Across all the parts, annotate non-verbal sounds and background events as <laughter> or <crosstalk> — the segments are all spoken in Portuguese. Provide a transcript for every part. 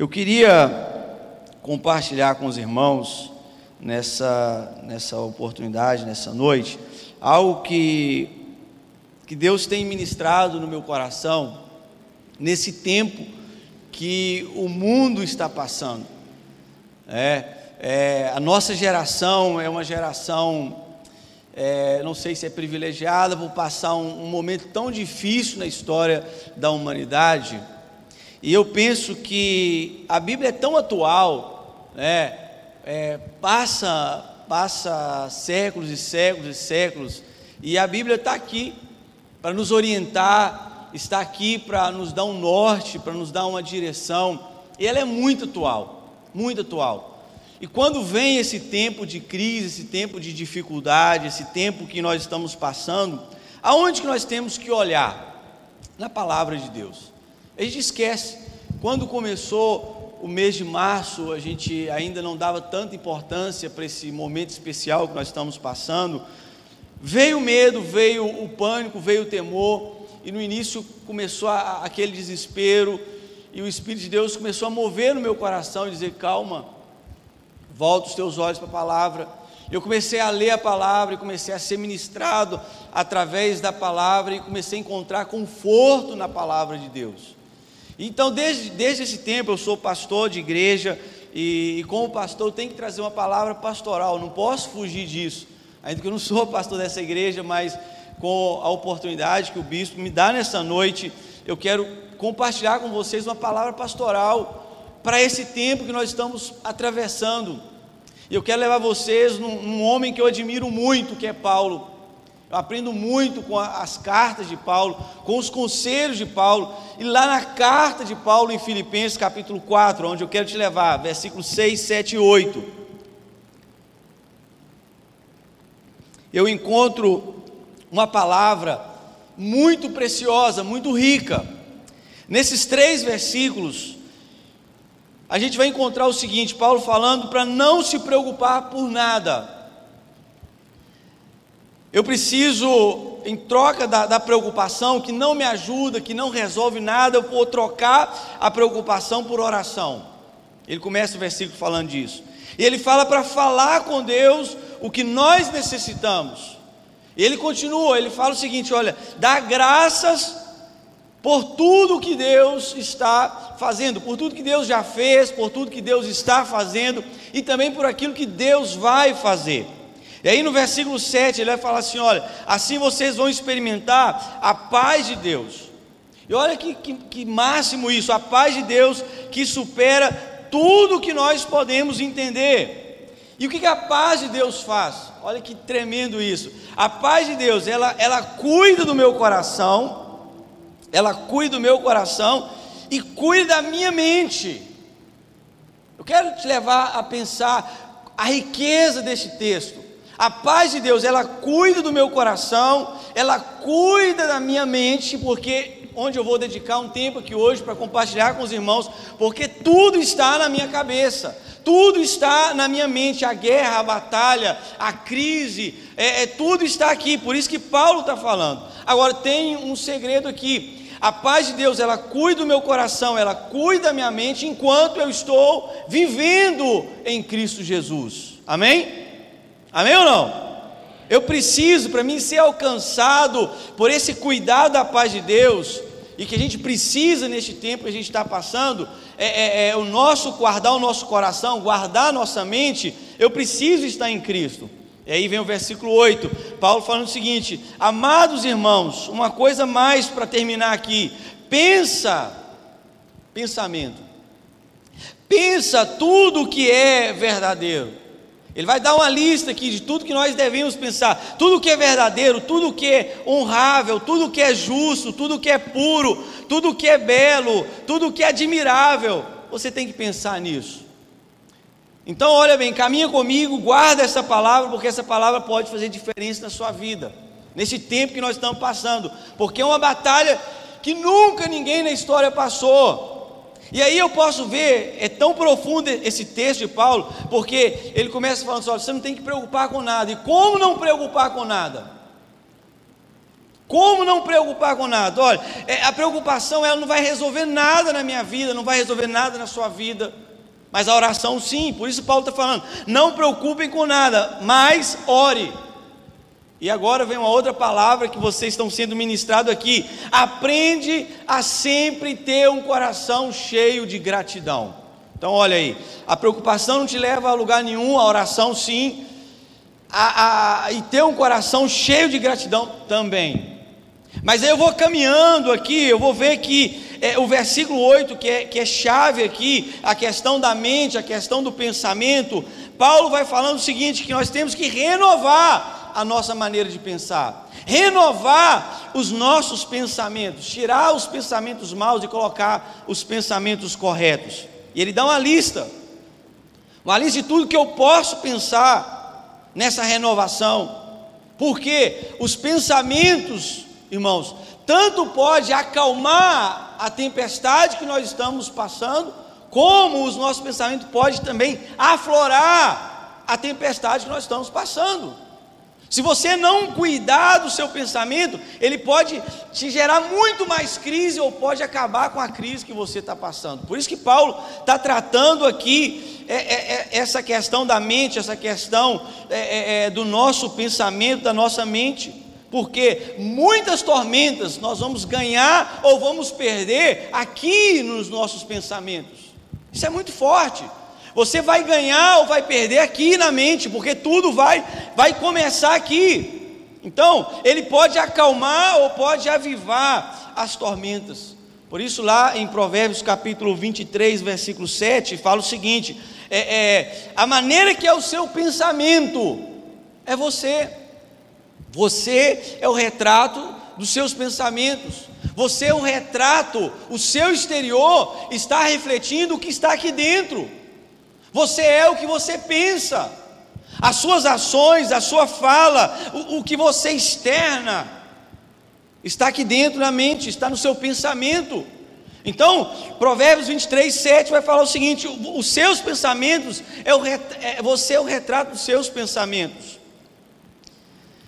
Eu queria compartilhar com os irmãos nessa, nessa oportunidade, nessa noite, algo que, que Deus tem ministrado no meu coração nesse tempo que o mundo está passando. É, é, a nossa geração é uma geração, é, não sei se é privilegiada por passar um, um momento tão difícil na história da humanidade e eu penso que a Bíblia é tão atual, né? É, passa, passa séculos e séculos e séculos, e a Bíblia está aqui para nos orientar, está aqui para nos dar um norte, para nos dar uma direção, e ela é muito atual, muito atual. E quando vem esse tempo de crise, esse tempo de dificuldade, esse tempo que nós estamos passando, aonde que nós temos que olhar? Na palavra de Deus. A gente esquece. Quando começou o mês de março, a gente ainda não dava tanta importância para esse momento especial que nós estamos passando. Veio o medo, veio o pânico, veio o temor, e no início começou a, aquele desespero, e o Espírito de Deus começou a mover no meu coração e dizer: calma, volta os teus olhos para a palavra. Eu comecei a ler a palavra e comecei a ser ministrado através da palavra e comecei a encontrar conforto na palavra de Deus. Então, desde, desde esse tempo, eu sou pastor de igreja e, e como pastor, tenho que trazer uma palavra pastoral, não posso fugir disso. Ainda que eu não sou <laughs> pastor dessa igreja, mas com a oportunidade que o bispo me dá nessa noite, eu quero compartilhar com vocês uma palavra pastoral para esse tempo que nós estamos atravessando. E eu quero levar vocês num, num homem que eu admiro muito, que é Paulo. Eu aprendo muito com as cartas de Paulo, com os conselhos de Paulo. E lá na carta de Paulo em Filipenses, capítulo 4, onde eu quero te levar, versículos 6, 7 e 8. Eu encontro uma palavra muito preciosa, muito rica. Nesses três versículos, a gente vai encontrar o seguinte: Paulo falando para não se preocupar por nada. Eu preciso, em troca da, da, preocupação, que não me ajuda, que não resolve nada, eu vou trocar a preocupação por oração. Ele começa o versículo falando disso. E ele fala para falar com Deus o que nós necessitamos. Ele continua, ele fala o seguinte: olha, dá graças por tudo que Deus está fazendo, por tudo que Deus já fez, por tudo que Deus está fazendo e também por aquilo que Deus vai fazer. E aí no versículo 7 ele vai falar assim: olha, assim vocês vão experimentar a paz de Deus. E olha que, que, que máximo isso, a paz de Deus que supera tudo que nós podemos entender. E o que, que a paz de Deus faz? Olha que tremendo isso. A paz de Deus, ela, ela cuida do meu coração, ela cuida do meu coração e cuida da minha mente. Eu quero te levar a pensar a riqueza deste texto. A paz de Deus, ela cuida do meu coração, ela cuida da minha mente, porque onde eu vou dedicar um tempo aqui hoje para compartilhar com os irmãos, porque tudo está na minha cabeça, tudo está na minha mente, a guerra, a batalha, a crise, é, é tudo está aqui, por isso que Paulo está falando. Agora tem um segredo aqui, a paz de Deus, ela cuida do meu coração, ela cuida da minha mente, enquanto eu estou vivendo em Cristo Jesus, amém? Amém ou não? Eu preciso, para mim ser alcançado por esse cuidado da paz de Deus, e que a gente precisa neste tempo que a gente está passando, é, é, é, o nosso guardar o nosso coração, guardar a nossa mente, eu preciso estar em Cristo. E aí vem o versículo 8, Paulo falando o seguinte: Amados irmãos, uma coisa mais para terminar aqui, pensa, pensamento, pensa tudo o que é verdadeiro ele vai dar uma lista aqui de tudo que nós devemos pensar, tudo que é verdadeiro, tudo que é honrável, tudo que é justo, tudo que é puro, tudo que é belo, tudo que é admirável. Você tem que pensar nisso. Então, olha bem, caminha comigo, guarda essa palavra, porque essa palavra pode fazer diferença na sua vida, nesse tempo que nós estamos passando, porque é uma batalha que nunca ninguém na história passou. E aí eu posso ver, é tão profundo esse texto de Paulo, porque ele começa falando assim: olha, você não tem que preocupar com nada. E como não preocupar com nada? Como não preocupar com nada? Olha, é, a preocupação ela não vai resolver nada na minha vida, não vai resolver nada na sua vida. Mas a oração sim, por isso Paulo está falando: não preocupem com nada, mas ore. E agora vem uma outra palavra que vocês estão sendo ministrados aqui. Aprende a sempre ter um coração cheio de gratidão. Então, olha aí, a preocupação não te leva a lugar nenhum, a oração sim, a, a, e ter um coração cheio de gratidão também. Mas aí eu vou caminhando aqui, eu vou ver que é, o versículo 8, que é, que é chave aqui, a questão da mente, a questão do pensamento, Paulo vai falando o seguinte: que nós temos que renovar a nossa maneira de pensar, renovar os nossos pensamentos, tirar os pensamentos maus e colocar os pensamentos corretos. E ele dá uma lista, uma lista de tudo que eu posso pensar nessa renovação, porque os pensamentos irmãos, tanto pode acalmar a tempestade que nós estamos passando, como os nossos pensamentos pode também aflorar a tempestade que nós estamos passando. Se você não cuidar do seu pensamento, ele pode te gerar muito mais crise ou pode acabar com a crise que você está passando. Por isso que Paulo está tratando aqui é, é, é, essa questão da mente, essa questão é, é, é do nosso pensamento, da nossa mente porque muitas tormentas nós vamos ganhar ou vamos perder aqui nos nossos pensamentos. Isso é muito forte. Você vai ganhar ou vai perder aqui na mente, porque tudo vai vai começar aqui. Então, ele pode acalmar ou pode avivar as tormentas. Por isso, lá em Provérbios capítulo 23, versículo 7, fala o seguinte: é, é, a maneira que é o seu pensamento é você. Você é o retrato dos seus pensamentos. Você é o retrato, o seu exterior está refletindo o que está aqui dentro. Você é o que você pensa. As suas ações, a sua fala, o, o que você externa, está aqui dentro na mente, está no seu pensamento. Então, Provérbios 23, 7 vai falar o seguinte: os seus pensamentos, é o, é, você é o retrato dos seus pensamentos.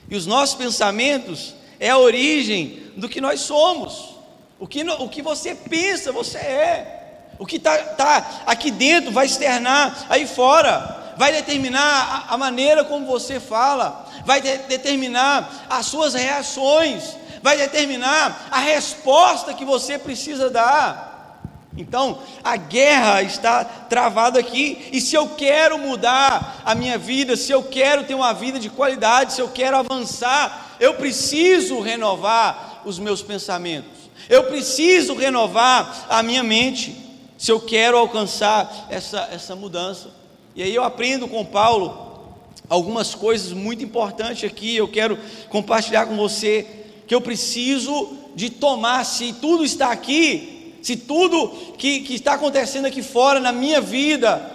E os nossos pensamentos é a origem do que nós somos. O que, o que você pensa, você é. O que está tá aqui dentro vai externar aí fora, vai determinar a, a maneira como você fala, vai de, determinar as suas reações, vai determinar a resposta que você precisa dar. Então, a guerra está travada aqui, e se eu quero mudar a minha vida, se eu quero ter uma vida de qualidade, se eu quero avançar, eu preciso renovar os meus pensamentos, eu preciso renovar a minha mente, se eu quero alcançar essa, essa mudança. E aí eu aprendo com Paulo algumas coisas muito importantes aqui, eu quero compartilhar com você, que eu preciso de tomar, se tudo está aqui, se tudo que, que está acontecendo aqui fora na minha vida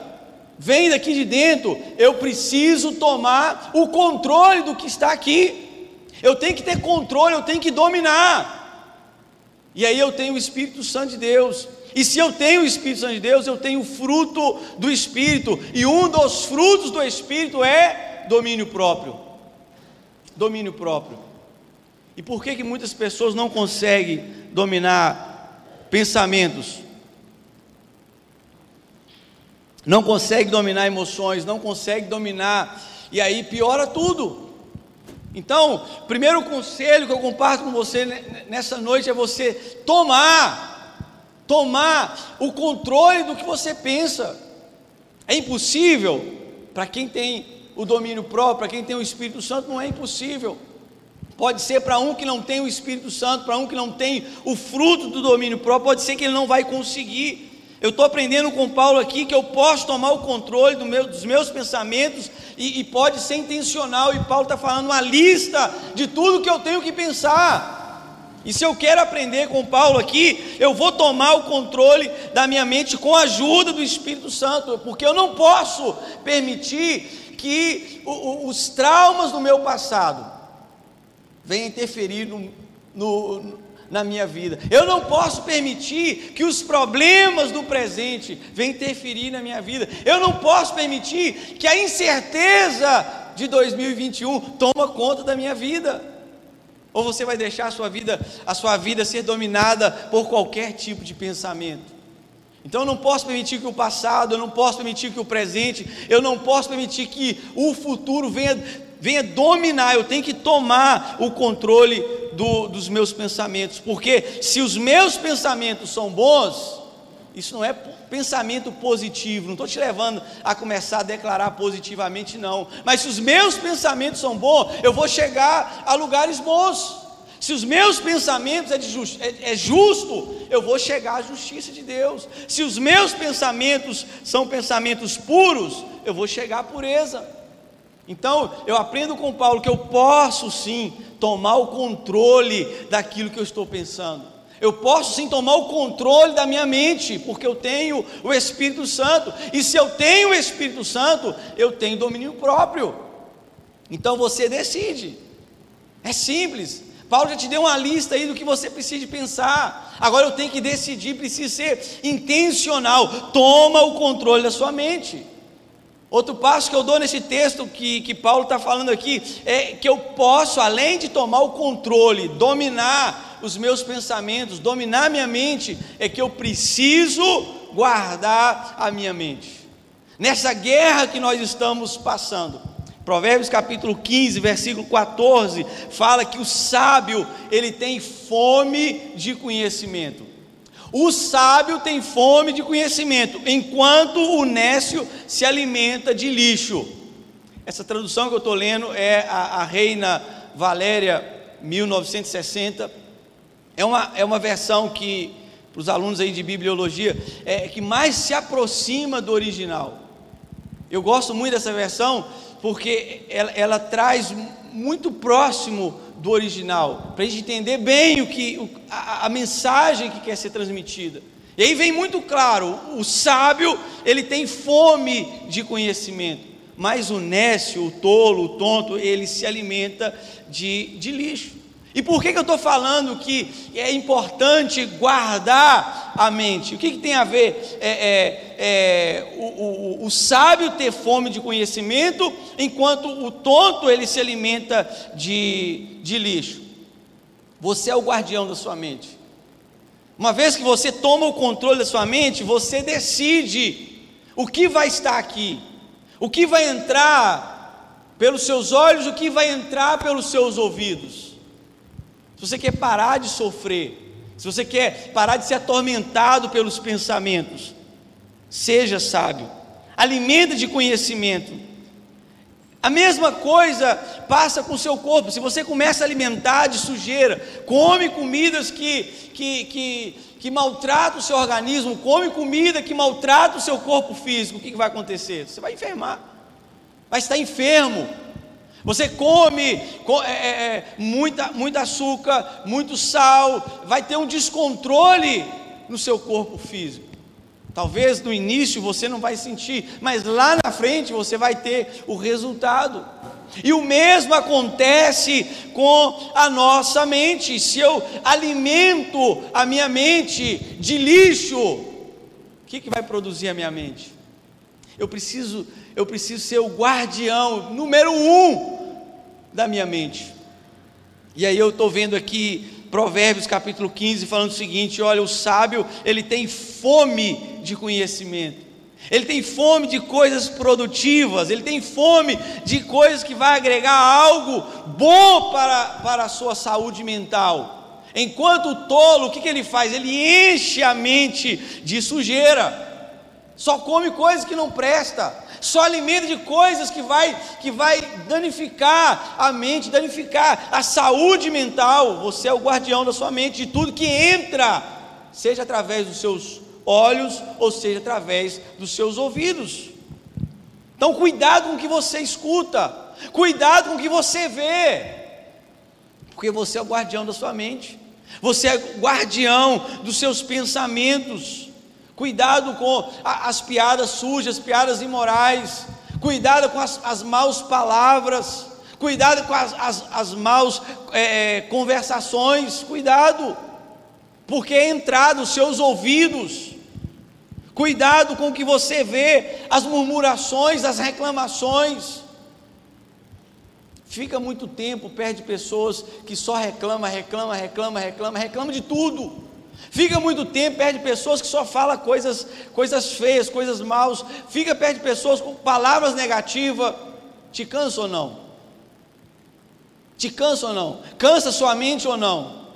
vem daqui de dentro, eu preciso tomar o controle do que está aqui. Eu tenho que ter controle, eu tenho que dominar. E aí eu tenho o Espírito Santo de Deus. E se eu tenho o Espírito Santo de Deus, eu tenho o fruto do Espírito. E um dos frutos do Espírito é domínio próprio. Domínio próprio. E por que, que muitas pessoas não conseguem dominar pensamentos. Não consegue dominar emoções, não consegue dominar, e aí piora tudo. Então, primeiro conselho que eu comparto com você nessa noite é você tomar, tomar o controle do que você pensa. É impossível para quem tem o domínio próprio, para quem tem o Espírito Santo, não é impossível. Pode ser para um que não tem o Espírito Santo, para um que não tem o fruto do domínio próprio, pode ser que ele não vai conseguir. Eu estou aprendendo com Paulo aqui que eu posso tomar o controle do meu, dos meus pensamentos e, e pode ser intencional. E Paulo está falando uma lista de tudo que eu tenho que pensar. E se eu quero aprender com Paulo aqui, eu vou tomar o controle da minha mente com a ajuda do Espírito Santo, porque eu não posso permitir que os traumas do meu passado, venha interferir no, no, na minha vida. Eu não posso permitir que os problemas do presente venham interferir na minha vida. Eu não posso permitir que a incerteza de 2021 toma conta da minha vida. Ou você vai deixar a sua vida, a sua vida ser dominada por qualquer tipo de pensamento? Então eu não posso permitir que o passado, eu não posso permitir que o presente, eu não posso permitir que o futuro venha, venha dominar, eu tenho que tomar o controle do, dos meus pensamentos, porque se os meus pensamentos são bons, isso não é pensamento positivo, não estou te levando a começar a declarar positivamente, não, mas se os meus pensamentos são bons, eu vou chegar a lugares bons. Se os meus pensamentos é, just, é, é, justo, eu vou chegar à justiça de Deus. Se os meus pensamentos são pensamentos puros, eu vou chegar à pureza. Então, eu aprendo com Paulo que eu posso sim tomar o controle daquilo que eu estou pensando. Eu posso sim tomar o controle da minha mente, porque eu tenho o Espírito Santo. E se eu tenho o Espírito Santo, eu tenho domínio próprio. Então você decide. É simples. Paulo já te deu uma lista aí do que você precisa pensar. Agora eu tenho que decidir, preciso ser intencional. Toma o controle da sua mente. Outro passo que eu dou nesse texto que, que Paulo está falando aqui é que eu posso, além de tomar o controle, dominar os meus pensamentos, dominar minha mente, é que eu preciso guardar a minha mente. Nessa guerra que nós estamos passando, Provérbios capítulo 15, versículo 14, fala que o sábio, ele tem fome de conhecimento. O sábio tem fome de conhecimento, enquanto o nécio se alimenta de lixo. Essa tradução que eu estou lendo é a, a Reina Valéria 1960. É uma, é uma versão que, para os alunos aí de bibliologia, é que mais se aproxima do original. Eu gosto muito dessa versão porque ela, ela traz muito próximo do original, para a gente entender bem o que, o, a, a mensagem que quer ser transmitida. E aí vem muito claro: o sábio ele tem fome de conhecimento, mas o nécio, o tolo, o tonto, ele se alimenta de, de lixo. E por que, que eu estou falando que é importante guardar a mente? O que, que tem a ver é, é, é, o, o, o, sábio ter fome de conhecimento, enquanto o tonto ele se alimenta de, de lixo? Você é o guardião da sua mente. Uma vez que você toma o controle da sua mente, você decide o que vai estar aqui, o que vai entrar pelos seus olhos, o que vai entrar pelos seus ouvidos se você quer parar de sofrer, se você quer parar de ser atormentado pelos pensamentos, seja sábio, alimenta de conhecimento. A mesma coisa passa com o seu corpo. Se você começa a alimentar de sujeira, come comidas que, que, que, que maltratam o seu organismo, come comida que maltrata o seu corpo físico, o que, que vai acontecer? Você vai enfermar, vai estar enfermo. Você come é, é, é, muita, muito açúcar, muito sal, vai ter um descontrole no seu corpo físico. Talvez no início você não vai sentir, mas lá na frente você vai ter o resultado. E o mesmo acontece com a nossa mente. Se eu alimento a minha mente de lixo, o que, que vai produzir a minha mente? Eu preciso, eu preciso ser o guardião número um da minha mente. E aí eu estou vendo aqui Provérbios capítulo 15 falando o seguinte: olha, o sábio ele tem fome de conhecimento. Ele tem fome de coisas produtivas, ele tem fome de coisas que vai agregar algo bom para, para a sua saúde mental. Enquanto o tolo, o que, que ele faz? Ele enche a mente de sujeira, só come coisas que não presta, só alimenta de coisas que vai, que vai danificar a mente, danificar a saúde mental. Você é o guardião da sua mente, de tudo que entra, seja através dos seus olhos ou seja através dos seus ouvidos. Então, cuidado com o que você escuta, cuidado com o que você vê, porque você é o guardião da sua mente, você é guardião dos seus pensamentos. Cuidado com as piadas sujas, piadas imorais. Cuidado com as, as maus palavras. Cuidado com as, as, as maus é, é, conversações. Cuidado, porque é entrar nos seus ouvidos. Cuidado com o que você vê, as murmurações, as reclamações. Fica muito tempo perto de pessoas que só reclama, reclama, reclama, reclama, reclama de tudo. Fica muito tempo perto de pessoas que só fala coisas, coisas feias, coisas maus. Fica perto de pessoas com palavras negativas. Te cansa ou não? Te cansa ou não? Cansa sua mente ou não?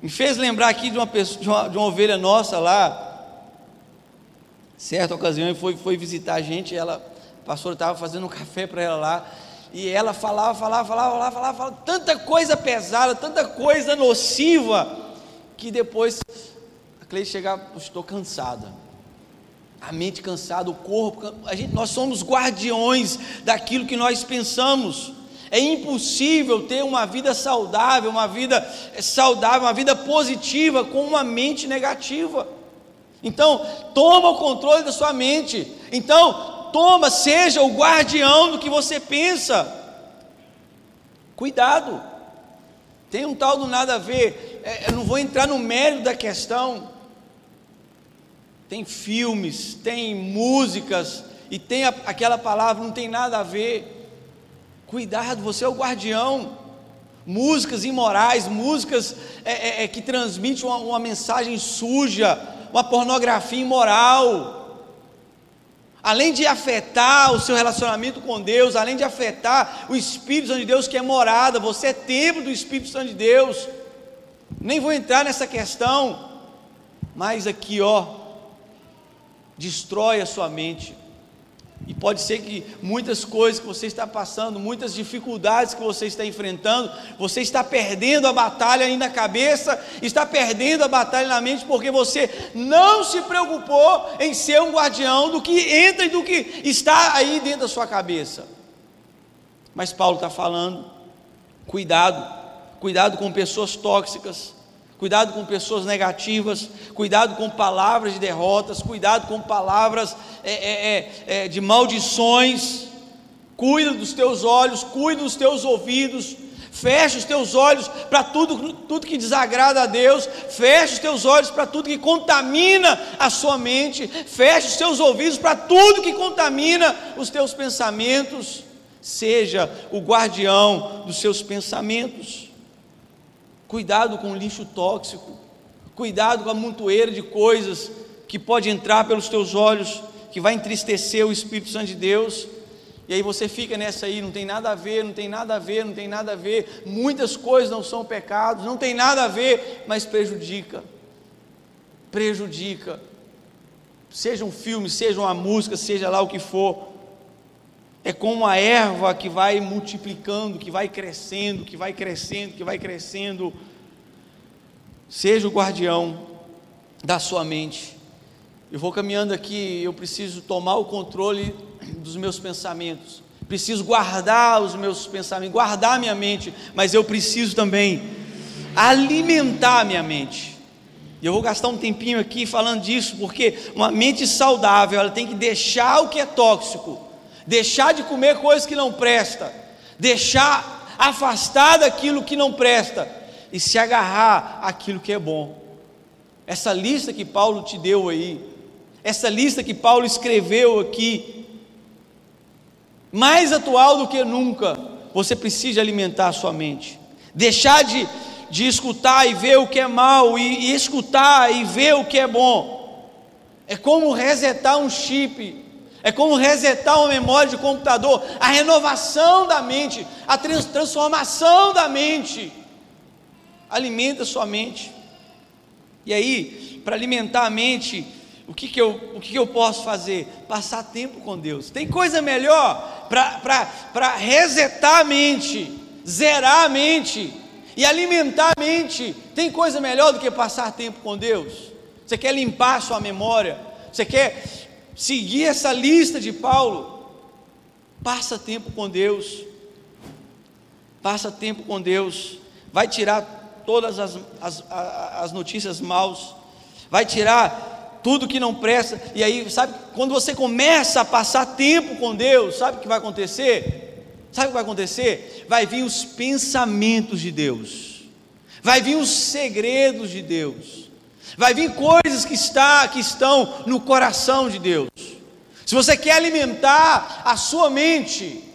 Me fez lembrar aqui de uma, pessoa, de uma, de uma ovelha nossa lá. Certa ocasião, foi, foi visitar a gente. Ela, a pastora estava fazendo um café para ela lá. E ela falava, falava, falava, falava, falava, falava, tanta coisa pesada, tanta coisa nociva, que depois a Cleide chegava, estou cansada. A mente cansada, o corpo, a gente, nós somos guardiões daquilo que nós pensamos. É impossível ter uma vida saudável, uma vida saudável, uma vida positiva com uma mente negativa. Então, toma o controle da sua mente. Então, toma, seja o guardião do que você pensa. Cuidado. Tem um tal do nada a ver. É, eu não vou entrar no mérito da questão. Tem filmes, tem músicas e tem a, aquela palavra não tem nada a ver. Cuidado, você é o guardião. Músicas imorais, músicas é, é, é, que transmitem uma, uma mensagem suja, uma pornografia imoral além de afetar o seu relacionamento com Deus, além de afetar o Espírito Santo de Deus que é morada, você é templo do Espírito Santo de Deus. Nem vou entrar nessa questão, mas aqui, ó, destrói a sua mente. E pode ser que muitas coisas que você está passando, muitas dificuldades que você está enfrentando, você está perdendo a batalha aí na cabeça, está perdendo a batalha na mente, porque você não se preocupou em ser um guardião do que entra e do que está aí dentro da sua cabeça. Mas Paulo está falando, cuidado, cuidado com pessoas tóxicas, Cuidado com pessoas negativas, cuidado com palavras de derrotas, cuidado com palavras é, é, é, é, de maldições. Cuida dos teus olhos, cuida dos teus ouvidos, fecha os teus olhos para tudo, tudo que desagrada a Deus, fecha os teus olhos para tudo que contamina a sua mente, fecha os teus ouvidos para tudo que contamina os teus pensamentos. Seja o guardião dos seus pensamentos. Cuidado com o lixo tóxico. Cuidado com a montoeira de coisas que pode entrar pelos teus olhos, que vai entristecer o Espírito Santo de Deus. E aí você fica nessa aí, não tem nada a ver, não tem nada a ver, não tem nada a ver. Muitas coisas não são pecados, não tem nada a ver, mas prejudica. Prejudica. Seja um filme, seja uma música, seja lá o que for. É como a erva que vai multiplicando, que vai crescendo, que vai crescendo, que vai crescendo. Seja o guardião da sua mente. Eu vou caminhando aqui, eu preciso tomar o controle dos meus pensamentos. Preciso guardar os meus pensamentos, guardar minha mente, mas eu preciso também alimentar minha mente. E eu vou gastar um tempinho aqui falando disso, porque uma mente saudável, ela tem que deixar o que é tóxico deixar de comer coisas que não presta, deixar afastar daquilo que não presta e se agarrar àquilo que é bom. Essa lista que Paulo te deu aí, essa lista que Paulo escreveu aqui, mais atual do que nunca, você precisa alimentar a sua mente, deixar de, de escutar e ver o que é mal, e, e escutar e ver o que é bom. É como resetar um chip é como resetar uma memória de computador, a renovação da mente, a transformação da mente. Alimenta a sua mente. E aí, para alimentar a mente, o que, que, eu, o que, que eu posso fazer? Passar tempo com Deus. Tem coisa melhor para resetar a mente, zerar a mente e alimentar a mente. Tem coisa melhor do que passar tempo com Deus? Você quer limpar a sua memória? Você quer seguir essa lista de Paulo, passa tempo com Deus, passa tempo com Deus, vai tirar todas as, as, as notícias maus, vai tirar tudo que não presta, e aí, sabe, quando você começa a passar tempo com Deus, sabe o que vai acontecer? Sabe o que vai acontecer? Vai vir os pensamentos de Deus, vai vir os segredos de Deus, Vai vir coisas que, está, que estão no coração de Deus. Se você quer alimentar a sua mente,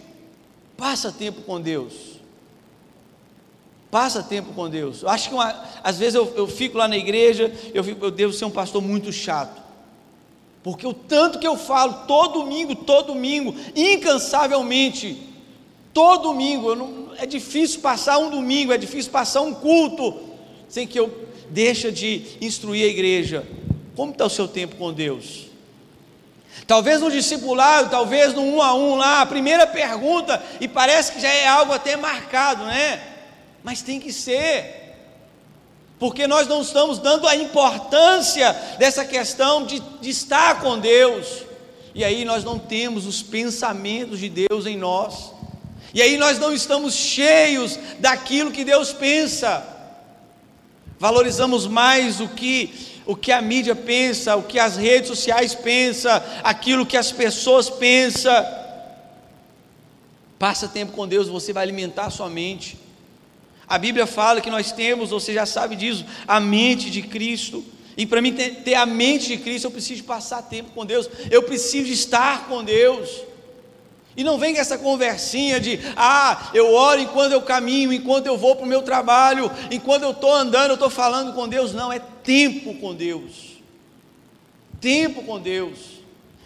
Passa tempo com Deus. Passa tempo com Deus. Eu acho que uma, às vezes eu, eu fico lá na igreja, eu, fico, devo ser um pastor muito chato. Porque o tanto que eu falo todo domingo, todo domingo, incansavelmente, todo domingo, não, é difícil passar um domingo, é difícil passar um culto sem que eu deixe de instruir a igreja. Como está o seu tempo com Deus? Talvez no discipulado, talvez no um a um lá, a primeira pergunta, e parece que já é algo até marcado, né? Mas tem que ser porque nós não estamos dando a importância dessa questão de, de estar com Deus, e aí nós não temos os pensamentos de Deus em nós, e aí nós não estamos cheios daquilo que Deus pensa, valorizamos mais o que o que a mídia pensa, o que as redes sociais pensam, aquilo que as pessoas pensam. Passa tempo com Deus, você vai alimentar a sua mente. A Bíblia fala que nós temos, você já sabe disso, a mente de Cristo. E para mim ter, a mente de Cristo, eu preciso passar tempo com Deus, eu preciso estar com Deus. E não vem essa conversinha de, ah, eu oro enquanto eu caminho, enquanto eu vou para o meu trabalho, enquanto eu estou andando, eu estou falando com Deus. Não, é tempo com Deus. Tempo com Deus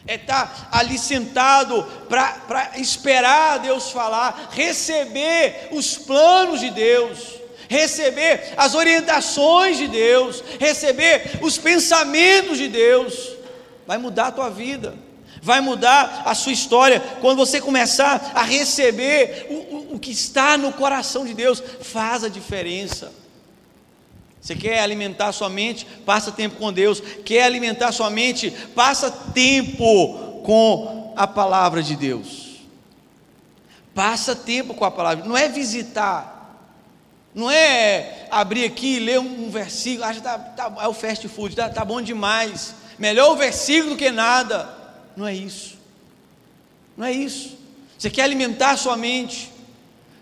é estar tá ali sentado para esperar Deus falar, receber os planos de Deus, receber as orientações de Deus, receber os pensamentos de Deus, vai mudar a tua vida, vai mudar a sua história, quando você começar a receber o, o, o que está no coração de Deus, faz a diferença. Você quer alimentar sua mente? Passa tempo com Deus. Quer alimentar sua mente? Passa tempo com a palavra de Deus. Passa tempo com a palavra. Não é visitar. Não é abrir aqui e ler um, um versículo. Acha tá, tá, é o fast food. Tá, tá bom demais. Melhor o versículo do que nada. Não é isso. Não é isso. Você quer alimentar sua mente?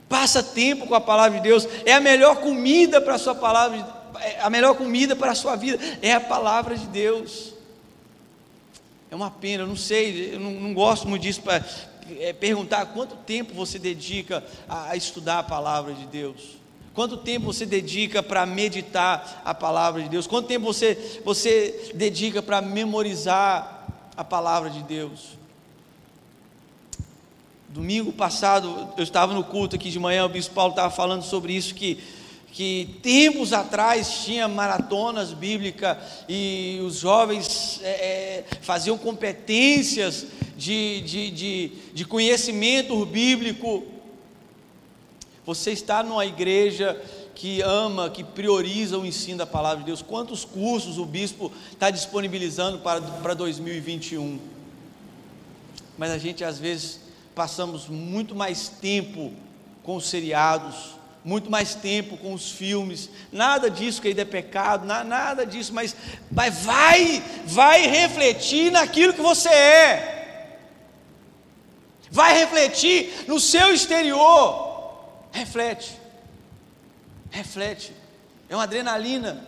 Passa tempo com a palavra de Deus. É a melhor comida para a sua palavra é, a melhor comida para a sua vida é a palavra de Deus. É uma pena, eu não sei, eu não, não gosto muito disso para é, perguntar quanto tempo você dedica a, a estudar a palavra de Deus. Quanto tempo você dedica para meditar a palavra de Deus? Quanto tempo você, você dedica para memorizar a palavra de Deus? Domingo passado, eu estava no culto aqui de manhã, o bispo Paulo estava falando sobre isso, que que tempos atrás tinha maratonas bíblicas e os jovens é, é, faziam competências de, de, de, de conhecimento bíblico. Você está numa igreja que ama, que prioriza o ensino da palavra de Deus. Quantos cursos o bispo está disponibilizando para, para 2021? Mas a gente às vezes passamos muito mais tempo com os seriados, muito mais tempo com os filmes, nada disso que ainda é pecado, nada disso, mas, mas vai, vai refletir naquilo que você é, vai refletir no seu exterior, reflete, reflete, é uma adrenalina.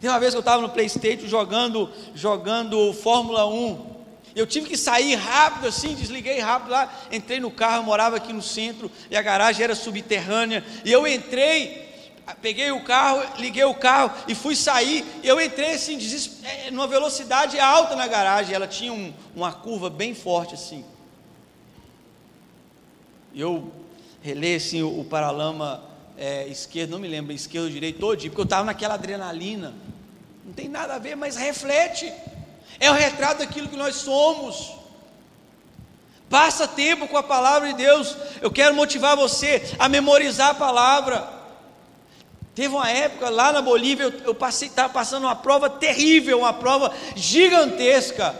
Tem uma vez que eu estava no Playstation jogando, jogando Fórmula 1, eu tive que sair rápido assim, desliguei rápido lá, entrei no carro, eu morava aqui no centro e a garagem era subterrânea. E eu entrei, peguei o carro, liguei o carro e fui sair. Eu entrei assim, é, numa velocidade alta na garagem. Ela tinha um, uma curva bem forte assim. Eu relei assim o, o paralama é, esquerdo, não me lembro, esquerdo ou direito, todo dia, porque eu estava naquela adrenalina. Não tem nada a ver, mas reflete é o retrato daquilo que nós somos. Passa tempo com a palavra de Deus. Eu quero motivar você a memorizar a palavra. Teve uma época lá na Bolívia, eu, eu passei, estava passando uma prova terrível, uma prova gigantesca.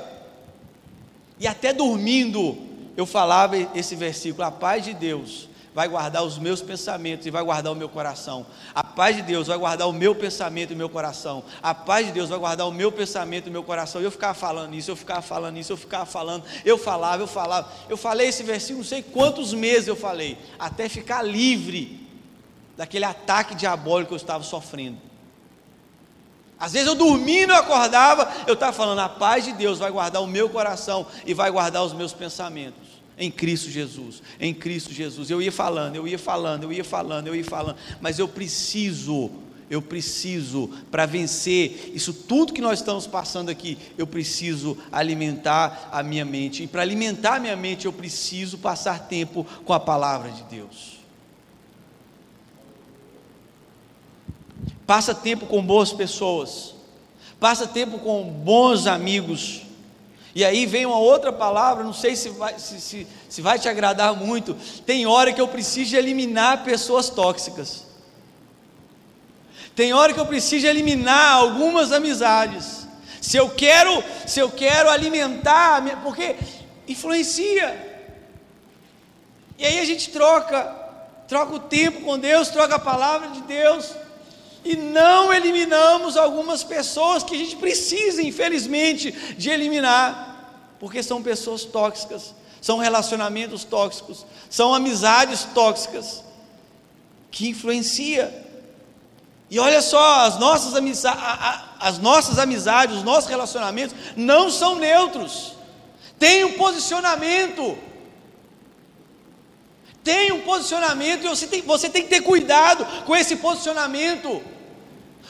E até dormindo, eu falava esse versículo: a paz de Deus vai guardar os meus pensamentos e vai guardar o meu coração. A paz de Deus vai guardar o meu pensamento e o meu coração. A paz de Deus vai guardar o meu pensamento e o meu coração. Eu ficava falando isso, eu ficava falando isso, eu ficava falando, eu falava, eu falava. Eu falei esse versículo, não sei quantos meses eu falei, até ficar livre daquele ataque diabólico que eu estava sofrendo. Às vezes eu dormindo, eu acordava, eu estava falando, a paz de Deus vai guardar o meu coração e vai guardar os meus pensamentos. Em Cristo Jesus, em Cristo Jesus. Eu ia falando, eu ia falando, eu ia falando, eu ia falando, mas eu preciso, eu preciso, para vencer isso tudo que nós estamos passando aqui, eu preciso alimentar a minha mente. E para alimentar a minha mente, eu preciso passar tempo com a palavra de Deus. Passa tempo com boas pessoas, passa tempo com bons amigos e aí vem uma outra palavra, não sei se vai, se, se, se vai te agradar muito. Tem hora que eu preciso eliminar pessoas tóxicas. Tem hora que eu preciso eliminar algumas amizades. Se eu quero, se eu quero alimentar, porque influencia. E aí a gente troca, troca o tempo com Deus, troca a palavra de Deus e não eliminamos algumas pessoas que a gente precisa, infelizmente, de eliminar, porque são pessoas tóxicas, são relacionamentos tóxicos, são amizades tóxicas que influencia. E olha só, as nossas, amizades, as nossas amizades, os nossos relacionamentos não são neutros. Tem um posicionamento. Tem um posicionamento e você tem, você tem que ter cuidado com esse posicionamento.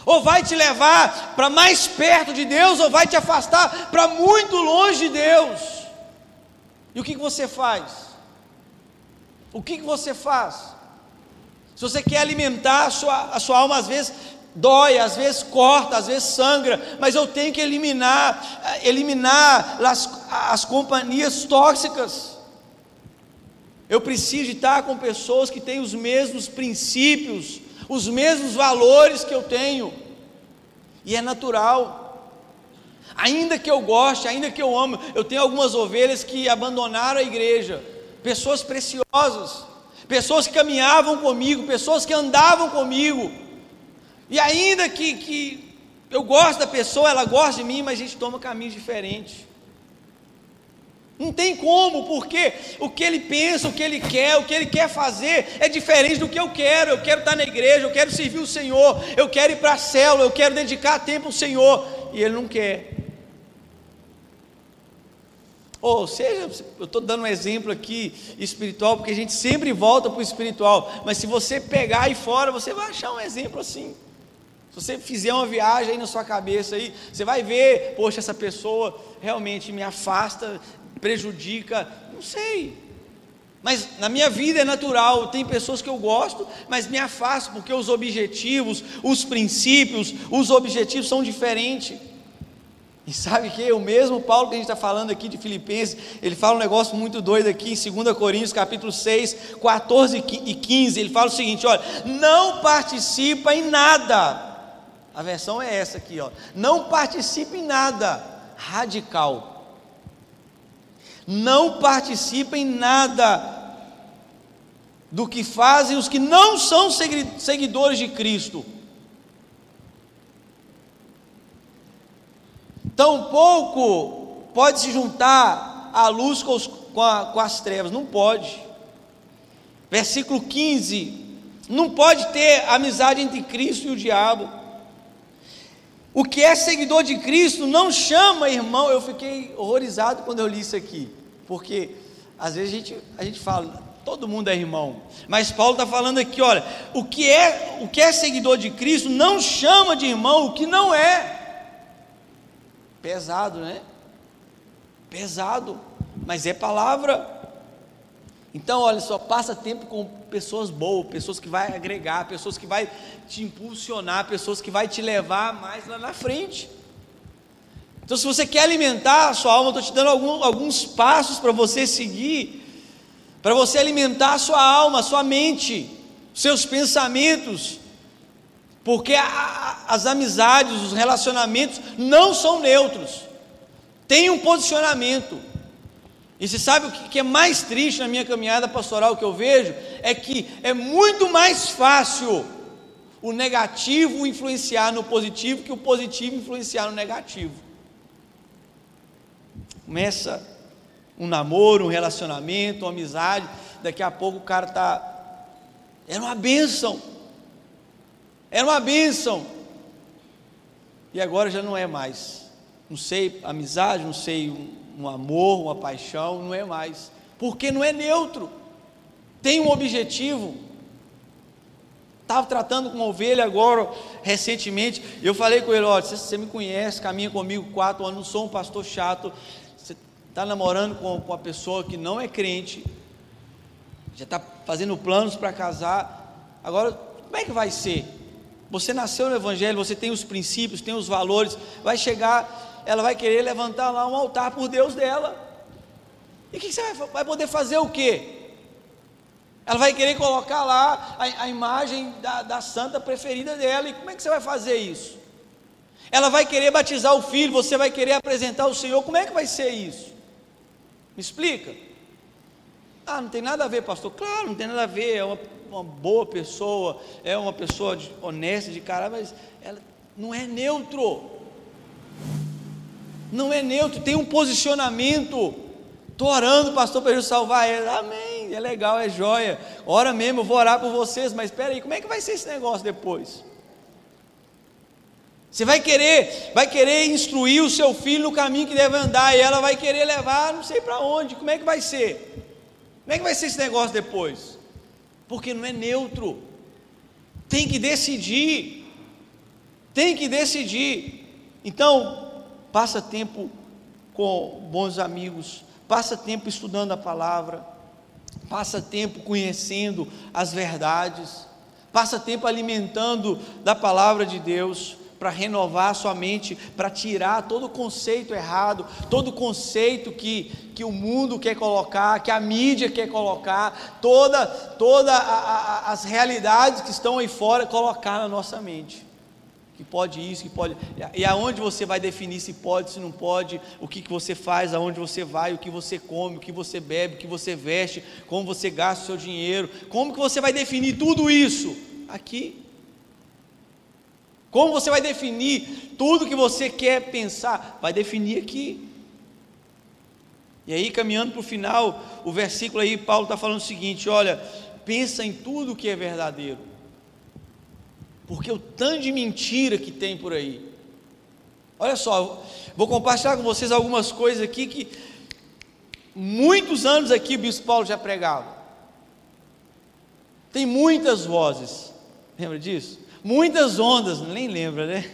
Ou vai te levar para mais perto de Deus, ou vai te afastar para muito longe de Deus. E o que, que você faz? O que, que você faz? Se você quer alimentar a sua, a sua alma, às vezes dói, às vezes corta, às vezes sangra, mas eu tenho que eliminar, eliminar as, as companhias tóxicas. Eu preciso estar com pessoas que têm os mesmos princípios, os mesmos valores que eu tenho, e é natural. Ainda que eu goste, ainda que eu amo, eu tenho algumas ovelhas que abandonaram a igreja, pessoas preciosas, pessoas que caminhavam comigo, pessoas que andavam comigo, e ainda que, que eu gosto da pessoa, ela gosta de mim, mas a gente toma caminhos diferentes. Não tem como, porque o que ele pensa, o que ele quer, o que ele quer fazer é diferente do que eu quero. Eu quero estar na igreja, eu quero servir o Senhor, eu quero ir para a célula, eu quero dedicar tempo ao Senhor, e ele não quer. Ou seja, eu estou dando um exemplo aqui espiritual, porque a gente sempre volta para o espiritual, mas se você pegar aí fora, você vai achar um exemplo assim. Se você fizer uma viagem aí na sua cabeça aí, você vai ver, poxa, essa pessoa realmente me afasta prejudica, não sei. Mas na minha vida é natural, tem pessoas que eu gosto, mas me afasto porque os objetivos, os princípios, os objetivos são diferentes. E sabe que o mesmo Paulo que a gente está falando aqui de Filipenses, ele fala um negócio muito doido aqui em 2 Coríntios capítulo 6, 14 e 15, ele fala o seguinte, olha, não participa em nada, a versão é essa aqui, ó, não participa em nada, radical, não participa em nada do que fazem os que não são seguidores de Cristo. Tampouco pode se juntar a luz com, os, com, a, com as trevas, não pode. Versículo 15: não pode ter amizade entre Cristo e o diabo. O que é seguidor de Cristo não chama irmão. Eu fiquei horrorizado quando eu li isso aqui. Porque às vezes a gente, a gente fala, todo mundo é irmão. Mas Paulo está falando aqui, olha, o que é o que é seguidor de Cristo não chama de irmão o que não é. Pesado, né? Pesado, mas é palavra. Então, olha só, passa tempo com pessoas boas, pessoas que vai agregar, pessoas que vai te impulsionar, pessoas que vai te levar mais lá na frente. Então, se você quer alimentar a sua alma, eu estou te dando algum, alguns passos para você seguir, para você alimentar a sua alma, a sua mente, seus pensamentos, porque a, as amizades, os relacionamentos não são neutros, tem um posicionamento. E você sabe o que é mais triste na minha caminhada pastoral que eu vejo? É que é muito mais fácil o negativo influenciar no positivo que o positivo influenciar no negativo. Começa um namoro, um relacionamento, uma amizade, daqui a pouco o cara está. Era uma bênção. Era uma bênção. E agora já não é mais. Não sei, amizade, não sei, um, um amor, uma paixão, não é mais. porque não é neutro, tem um objetivo. Estava tratando com uma ovelha agora, recentemente, eu falei com ele: olha, você, você me conhece, caminha comigo quatro anos, não sou um pastor chato, está namorando com, com uma pessoa que não é crente, já está fazendo planos para casar, agora como é que vai ser? Você nasceu no Evangelho, você tem os princípios, tem os valores, vai chegar, ela vai querer levantar lá um altar por Deus dela. E que você vai, vai poder fazer o quê? Ela vai querer colocar lá a, a imagem da, da santa preferida dela. E como é que você vai fazer isso? Ela vai querer batizar o filho, você vai querer apresentar o Senhor. Como é que vai ser isso? Me explica. Ah, não tem nada a ver, pastor. Claro, não tem nada a ver. É uma, uma boa pessoa, é uma pessoa de, honesta de cara, mas ela não é neutro. Não é neutro, tem um posicionamento. Estou orando, pastor, para Jesus salvar ele. Amém. É legal, é joia. Ora mesmo, eu vou orar por vocês, mas espera aí, como é que vai ser esse negócio depois? Você vai querer, vai querer instruir o seu filho no caminho que deve andar, e ela vai querer levar, não sei para onde. Como é que vai ser? Como é que vai ser esse negócio depois? Porque não é neutro. Tem que decidir. Tem que decidir. Então, passa tempo com bons amigos, passa tempo estudando a palavra, passa tempo conhecendo as verdades, passa tempo alimentando da palavra de Deus para renovar a sua mente, para tirar todo conceito errado, todo conceito que, que o mundo quer colocar, que a mídia quer colocar, toda, toda as realidades que estão aí fora, colocar na nossa mente que pode isso, que pode. E aonde você vai definir se pode, se não pode, o que, que você faz, aonde você vai, o que você come, o que você bebe, o que você veste, como você gasta o seu dinheiro, como que você vai definir tudo isso? Aqui. Como você vai definir tudo que você quer pensar? Vai definir aqui. E aí, caminhando para o final, o versículo aí, Paulo está falando o seguinte: olha, pensa em tudo que é verdadeiro porque o tanto de mentira que tem por aí. Olha só, vou compartilhar com vocês algumas coisas aqui que muitos anos aqui o bispo Paulo já pregava. Tem muitas vozes, lembra disso? Muitas ondas, nem lembra, né?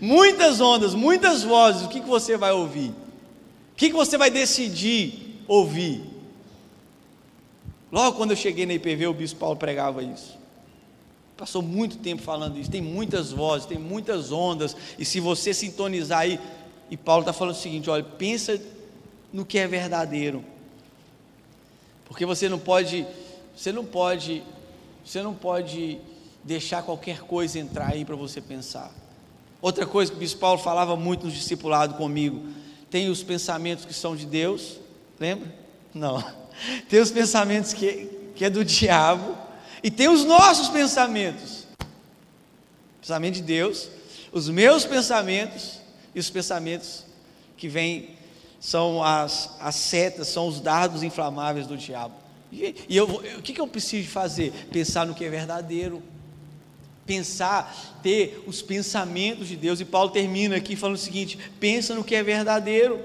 Muitas ondas, muitas vozes, o que, que você vai ouvir? O que, que você vai decidir ouvir? Logo quando eu cheguei na IPV, o bispo Paulo pregava isso passou muito tempo falando isso. Tem muitas vozes, tem muitas ondas. E se você sintonizar aí, e Paulo está falando o seguinte: olha, pensa no que é verdadeiro. Porque você não pode, você não pode, você não pode deixar qualquer coisa entrar aí para você pensar. Outra coisa que o bispo Paulo falava muito no discipulado comigo, tem os pensamentos que são de Deus, lembra? Não. <laughs> Tem os pensamentos que, que é do diabo e tem os nossos pensamentos. Pensamento de Deus, os meus pensamentos e os pensamentos que vêm são as, as setas, são os dardos inflamáveis do diabo. E, e eu, eu, o que, que eu preciso fazer? Pensar no que é verdadeiro. Pensar, ter os pensamentos de Deus. E Paulo termina aqui falando o seguinte: pensa no que é verdadeiro.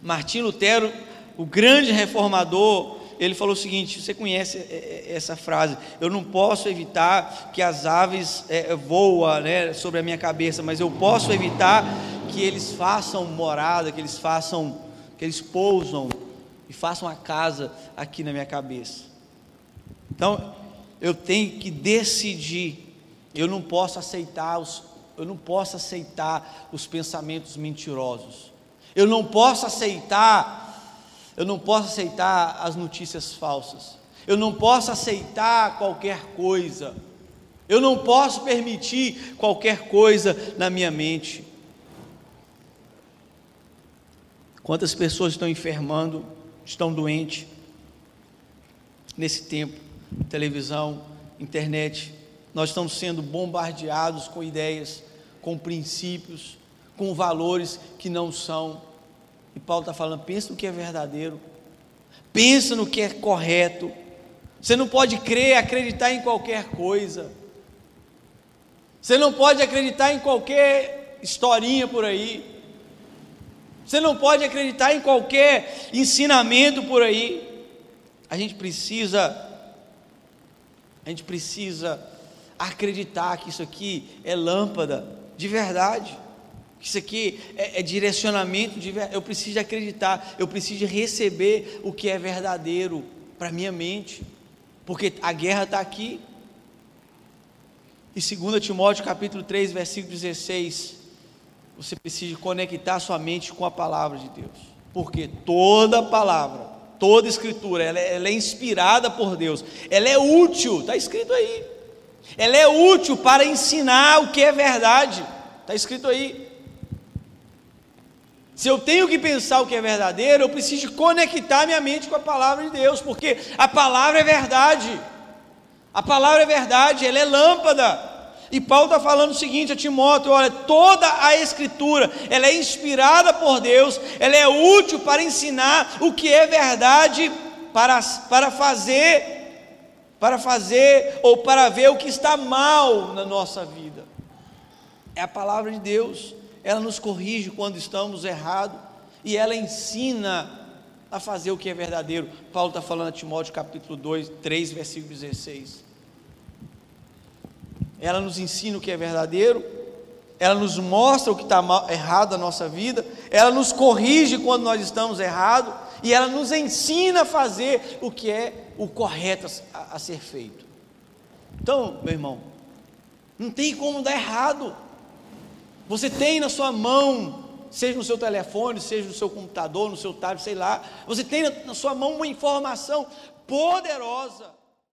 Martim Lutero, o grande reformador, ele falou o seguinte: você conhece é, é, essa frase? Eu não posso evitar que as aves é, voam né, sobre a minha cabeça, mas eu posso evitar que eles façam morada, que eles façam, que eles pousam e façam a casa aqui na minha cabeça. Então, eu tenho que decidir. Eu não posso aceitar os, eu não posso aceitar os pensamentos mentirosos. Eu não posso aceitar eu não posso aceitar as notícias falsas. Eu não posso aceitar qualquer coisa. Eu não posso permitir qualquer coisa na minha mente. Quantas pessoas estão enfermando, estão doentes nesse tempo? Televisão, internet, nós estamos sendo bombardeados com ideias, com princípios, com valores que não são e Paulo está falando: pensa no que é verdadeiro, pensa no que é correto. Você não pode crer, acreditar em qualquer coisa. Você não pode acreditar em qualquer historinha por aí. Você não pode acreditar em qualquer ensinamento por aí. A gente precisa, a gente precisa acreditar que isso aqui é lâmpada de verdade. Isso aqui é, é direcionamento de verdade. Eu preciso acreditar, eu preciso receber o que é verdadeiro para minha mente, porque a guerra está aqui. E 2 Timóteo capítulo 3, versículo 16, você precisa conectar sua mente com a palavra de Deus. Porque toda palavra, toda escritura, ela é, ela é inspirada por Deus. Ela é útil, está escrito aí. Ela é útil para ensinar o que é verdade. Está escrito aí. Se eu tenho que pensar o que é verdadeiro, eu preciso conectar minha mente com a palavra de Deus, porque a palavra é verdade. A palavra é verdade, ela é lâmpada. E Paulo está falando o seguinte a Timóteo: olha, toda a escritura, ela é inspirada por Deus, ela é útil para ensinar o que é verdade, para, para fazer, para fazer ou para ver o que está mal na nossa vida. É a palavra de Deus, ela nos corrige quando estamos errados, e ela ensina a fazer o que é verdadeiro. Paulo está falando a Timóteo capítulo 2, 3, versículo 16 ela nos ensina o que é verdadeiro, ela nos mostra o que está errado na nossa vida, ela nos corrige quando nós estamos errados, e ela nos ensina a fazer o que é o correto a, a ser feito. Então, meu irmão, não tem como dar errado. Você tem na sua mão, seja no seu telefone, seja no seu computador, no seu tablet, sei lá, você tem na sua mão uma informação poderosa